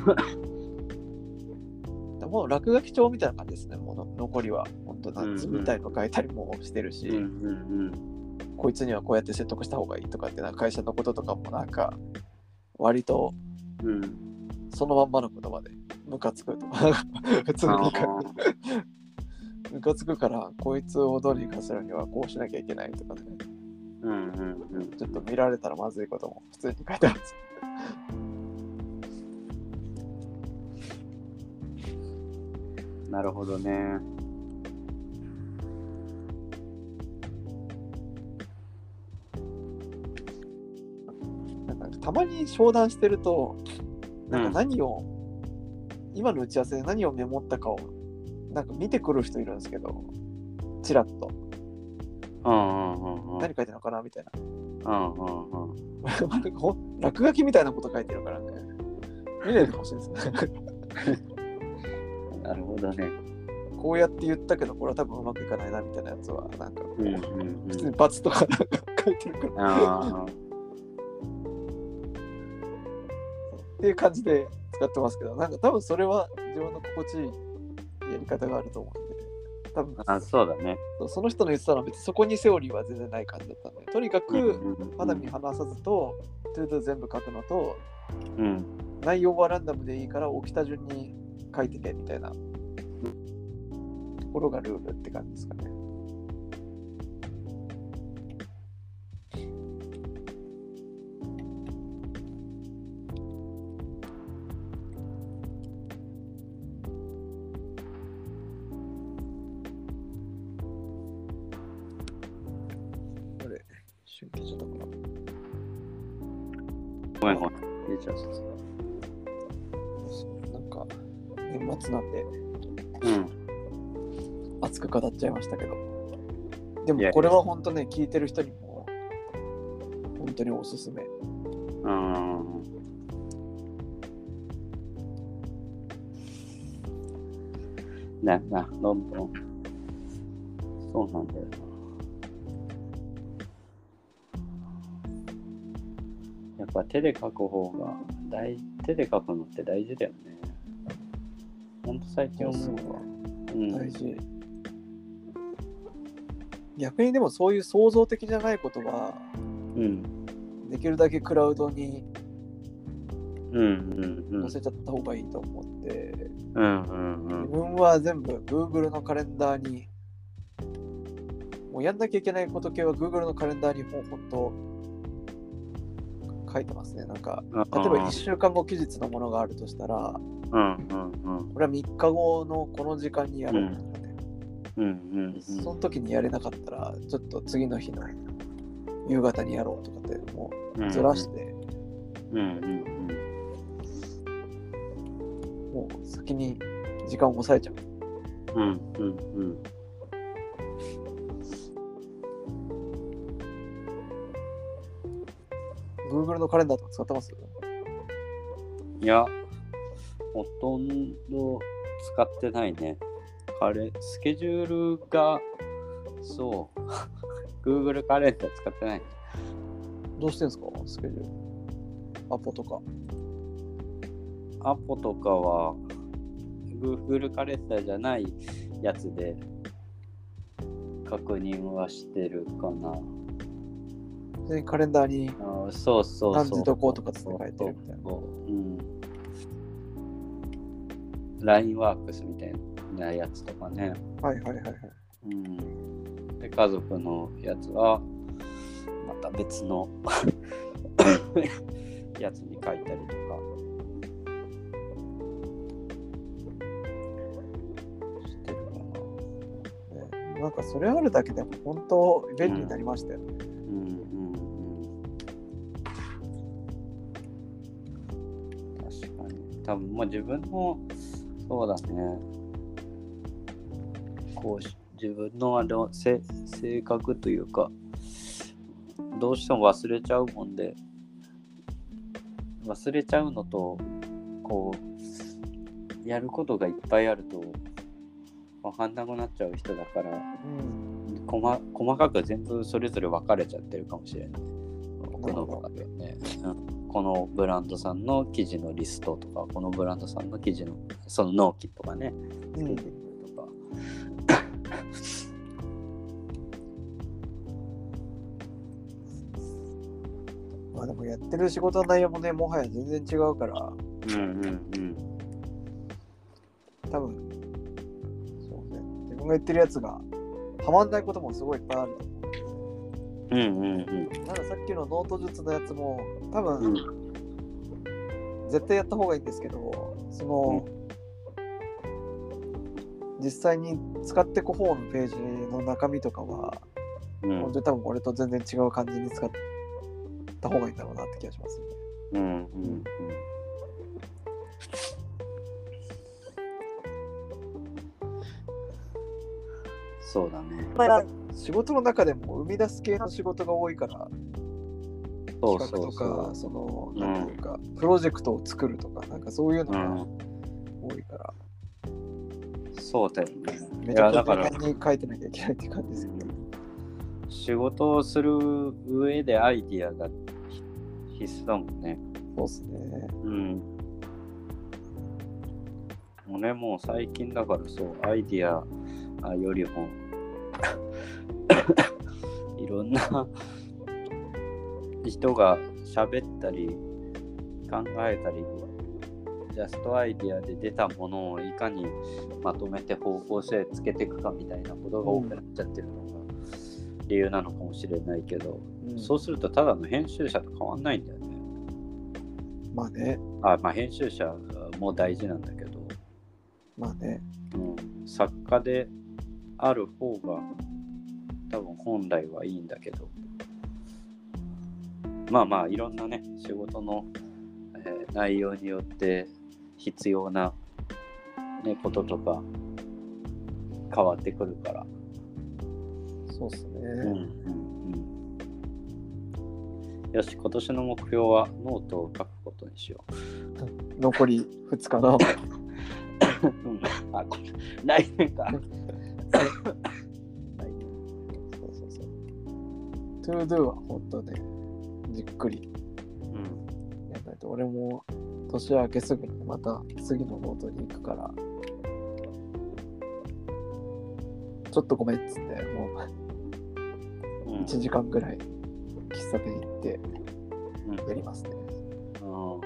でもう落書き帳みたいな感じですね、もうの残りは。本当うんうん図みたいの書いたりもしてるし、か。うんうんこいつにはこうやって説得した方がいいとかってな会社のこととかもなんか割とうん。うん。そのまんまの言葉でムカつくとか 普通にムカつくからこいつをどうにかするにはこうしなきゃいけないとかねうんうんうん。ちょっと見られたらまずいことも普通に書いてあるんですなるほどね。たまに商談してるとなんか何を、今の打ち合わせで何をメモったかをなんか見てくる人いるんですけどチラッとうんうんうんうん。何書いてるのかなみたいなうんうんうん。落書きみたいなこと書いてるからね。見ないでほしいですね。なるほどね。こうやって言ったけど、これは多分うまくいかないなみたいなやつは、なんかこう、うんうんうん。普通にバツとかなんか書いてるから。っていう感じで使ってますけど、なんか多分それは自分の心地いいやり方があると思うんで、多分あ、そうだね。その人の言ってたのは別にそこにセオリーは全然ない感じだったんで、とにかく肌身離さずと、to do 全部書くのと、うん。内容はランダムでいいから起きた順に書いてけみたいなところがルールって感じですかね。ちゃいましたけど。でもこれは本当ね、聞いてる人にも、本当におすすめ。うん。ね、な、どんどん。そうなんだよな。やっぱ手で書く方が大、手で書くのって大事だよね。ほんと最近思うわ。うん。大事。逆にでもそういう創造的じゃないことは、うん。できるだけクラウドに載せちゃった方がいいと思って、うんうんうん自分は全部 Google のカレンダーに、もうやんなきゃいけないこと系は Google のカレンダーにもう本当書いてますね。なんか、例えば1週間後期日のものがあるとしたら、うんうんうんこれは3日後のこの時間にやろうとかね。うんうんその時にやれなかったら、ちょっと次の日の夕方にやろうとかって、もうんうずらして、うんうんもう先に時間を抑えちゃう。うんうんうんうん。Google のカレンダーとか使ってます？いやほとんど使ってないねカレスケジュールがそう。Google カレンダー使ってない。どうしてんですか？スケジュール。アポとか。アポとかは Google カレンダーじゃないやつで確認はしてるかな。でカレンダーにそうそう何時どことかつって書いてるみたいな。LINE ワークスみたいなやつとかね。はいはいはいはい。うん。で、家族のやつは、また別の やつに書いたりとか。してるかな。ねなんかそれあるだけでも本当便利になりましたよね。うんうん自分の、そうだね。こうし、自分のあ性格というか、どうしても忘れちゃうもんで、忘れちゃうのと、こう、やることがいっぱいあると、わかんなくなっちゃう人だから、うん。細細かく全部それぞれ分かれちゃってるかもしれない。僕のね、うんこのブランドさんの記事のリストとか、このブランドさんの記事のその納期とかね、つけていくとか。でもやってる仕事の内容もね、もはや全然違うから、うんうんうん。多分、そうね、自分が言ってるやつがハマんないこともすごいいっぱいあると思うんうんうん。う。なんかさっきのノート術のやつも、多分、うん絶対やった方がいいんですけど、その、実際に使ってく方のページの中身とかは、うん本当に多分俺と全然違う感じに使った方がいいんだろうなって気がしますよね。うんうんうん。そうだね。仕事の中でも生み出す系の仕事が多いから、そう企画とそうそか、その、うんなんていうか、プロジェクトを作るとか、なんかそういうのう。うがん。多いから、そうだよね。めちゃくちゃだから大変に書いてなきゃいけないって感じですよね。仕事をする上でアイディアが必須だもんね。そうっすね。うん。俺もう最近だからそう、アイディアあよりも、いろんな人が喋ったり、考えたりジャストアイディアで出たものをいかにまとめて方向性つけていくかみたいなことが多くなっちゃってるのが理由なのかもしれないけど、うん。そうするとただの編集者と変わんないんだよね。まあね、あまあ編集者も大事なんだけど、まあね。うん、作家である方が多分本来はいいんだけど。まあまあいろんなね仕事の、えー内容によって必要な、ね、こととか変わってくるから、そうっすね。うん、よし今年の目標はノートを書くことにしよう。残り2日の。うんあこ来年か。そうそうそう。to do は本当ね、じっくりうんやんないと。俺も年明けすぐにまた次のノートに行くから、ちょっとごめんっつって、もううん1時間ぐらい喫茶店行ってうん。やりますね。うん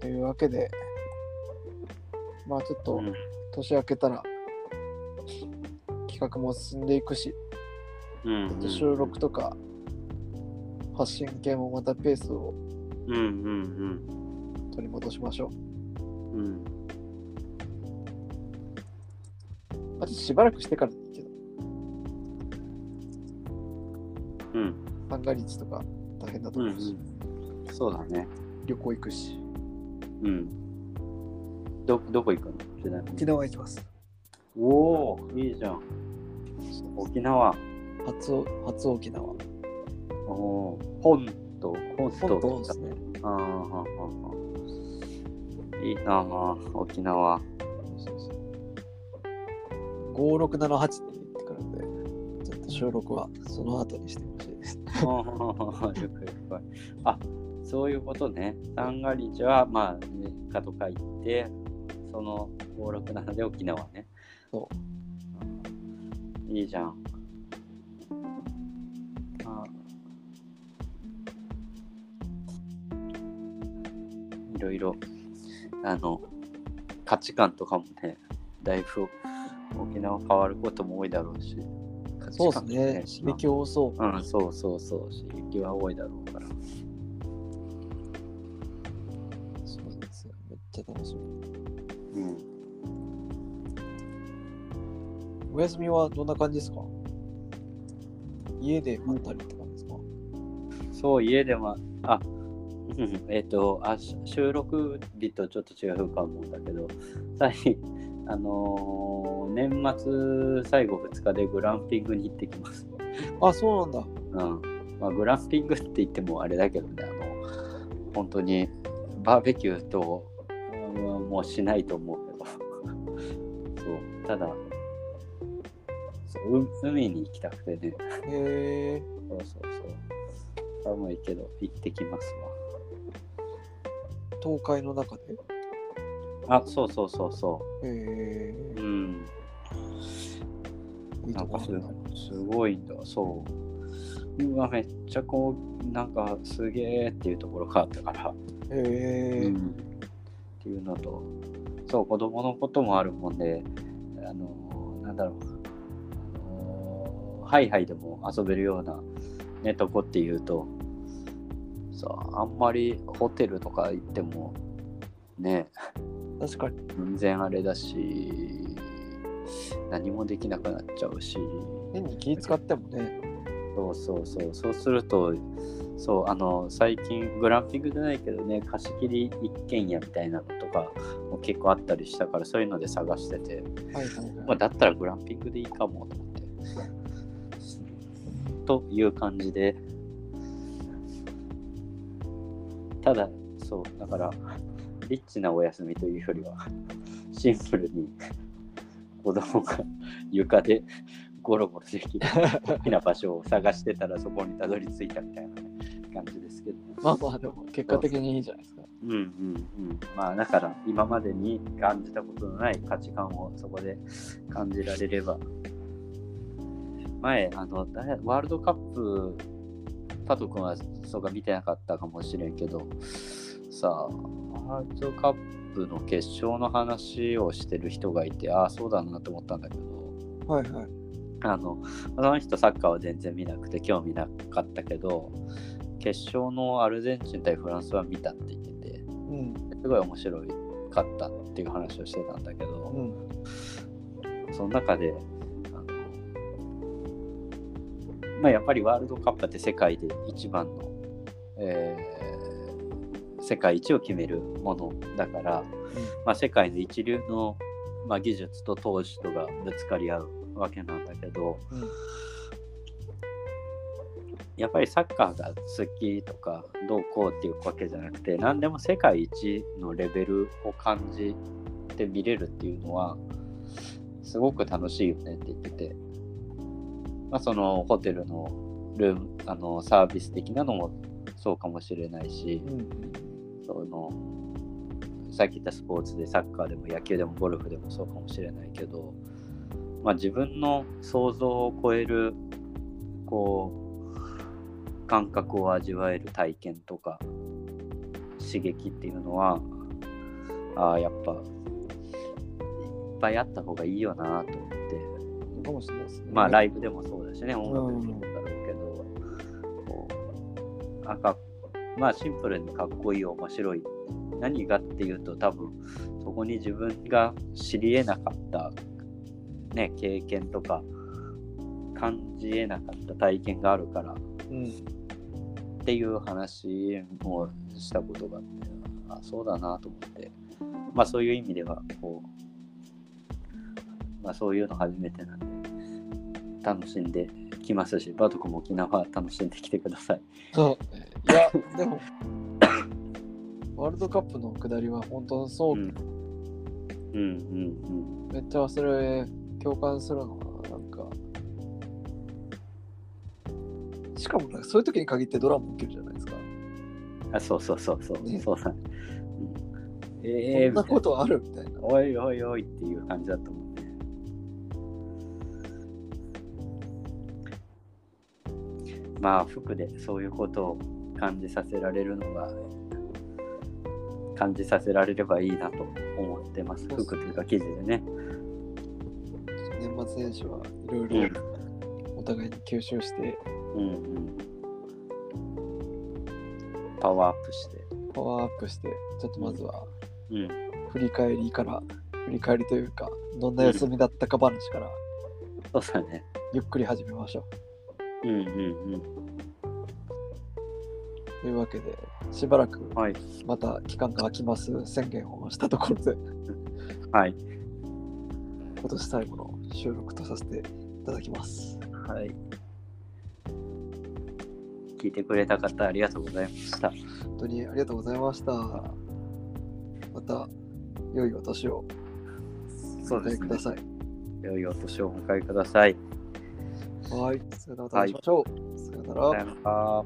というわけで、まあちょっとうん。年明けたら企画も進んでいくし、うん。ちょっと収録とか発信系もまたペースをうんうん取り戻しましょう。うん。うんあとしばらくしてからでいいけど、うん。三が日とか大変だとうん思うし、うんそうだね。旅行行くし、うん。どどこ行くの？沖縄。行きます。おおいいじゃん。沖縄。初お初沖縄。おお本島本島ですね。あーはんはんはんいいなあ沖縄。そうそう5678って言ってくるんで、ちょっと収録はその後にしてほしいです。あそういうことね。三が日はまあねかとか行ってその567で沖縄ね。そいいじゃん。あいろいろあの価値観とかもねだいぶ沖縄変わることも多いだろうし価値そう観ですね。刺激多そう。うん、そうそうそう、刺激は多いだろうから。そうですよ。めっちゃ楽しみ。うん。お休みはどんな感じですか？家でまったりって感じですか？そう、家でも、あ、うんえっ、とあ、し収録日とちょっと違うかもだけど、最あのー年末最後2日でグランピングに行ってきます。あ、そうなんだ。うん。まあ、グランピングって言ってもあれだけどね、あの、本当にバーベキューと、うんもうしないと思うけど、そう、ただ、そうう海に行きたくてね、へえ。そうそうそう。寒いけど行ってきます東海の中で？わ。あ、そうそうそうそへう。え。うん。いいなんかすごいんだ。そう。うわ、めっちゃこう、なんかすげえっていうところがあったから。へえ。うんっていうのと、そう、子供のこともあるもんで、あの、なんだろう。ハイハイでも遊べるような、ね、とこっていうと、さあんまりホテルとか行っても、ね、確かに。全然あれだし何もできなくなっちゃうし変に気使ってもね。そうそうそうそうするとそうあの最近グランピングじゃないけどね貸し切り一軒家みたいなのとかも結構あったりしたからそういうので探してて、はいはいまあ、はい。だったらグランピングでいいかもと思って という感じでただそうだからリッチなお休みというよりはシンプルに子供が床でゴロゴロできる大きな場所を探してたらそこにたどり着いたみたいなね感じですけど、まあまあでも結果的にいいじゃないですか。うんうんうん。まあだから今までに感じたことのない価値観をそこで感じられれば。前、あの、誰ワールドカップ、パト君はそうか見てなかったかもしれんけど、さあ、ワールドカップの決勝の話をしてる人がいて、ああ、そうだなと思ったんだけど、はいはい。あの、その人サッカーは全然見なくて興味なかったけど、決勝のアルゼンチン対フランスは見たって言ってて、うん。すごい面白かったっていう話をしてたんだけど、うん。その中で、まあ、やっぱりワールドカップって世界で一番の、えー世界一を決めるものだから、まあ、世界の一流の、まあ、技術と投手とがぶつかり合うわけなんだけどうん。やっぱりサッカーが好きとかどうこうっていうわけじゃなくて何でも世界一のレベルを感じて見れるっていうのはすごく楽しいよねって言ってて、まあ、そのホテルのルームあのサービス的なのもそうかもしれないしうん。そのさっき言ったスポーツでサッカーでも野球でもゴルフでもそうかもしれないけど、まあ、自分の想像を超えるこう感覚を味わえる体験とか刺激っていうのはあやっぱいっぱいあった方がいいよなとかもしれないですね。まあライイブでもそうだしね音楽でもそうだろうけど、こうなんかまあシンプルにかっこいい面白い何がっていうと多分そこに自分が知り得なかった、ね、経験とか感じ得なかった体験があるからうん。っていう話もしたことがあってあそうだなと思ってまあそういう意味ではこうまあそういうの初めてなんで楽しんできますしバトコも沖縄楽しんできてください。そう。いや、でも、ワールドカップの下りは本当そう、うん。うんうんめっちゃそれ共感するのは、なんか、しかもなんかそういう時に限ってドラマ起きるじゃないですか。うんあそうそうそうそう、ね。そうだね、うん、ええそんなことあるみたいな。おいおいおいっていう感じだとまあ服でそういうことを感じさせられるのが感じさせられればいいなと思ってます。服というか記事でね。年末年始はいろうんいろお互いに吸収して、うんうん。パワーアップして。パワーアップして、ちょっとまずはうん。振り返りから、振り返りというか、どんな休みだったか話からそうだね。ゆっくり始めましょう。うんうんというわけで、しばらく。また期間が空きます宣言をしたところで、はい。今年最後の収録とさせていただきます。はい。聞いてくれた方ありがとうございました。本当にありがとうございました。また、良いお年をお迎えください。良いお年をお迎えください。はい。それではまたお会いしましょう。さよならさよなら。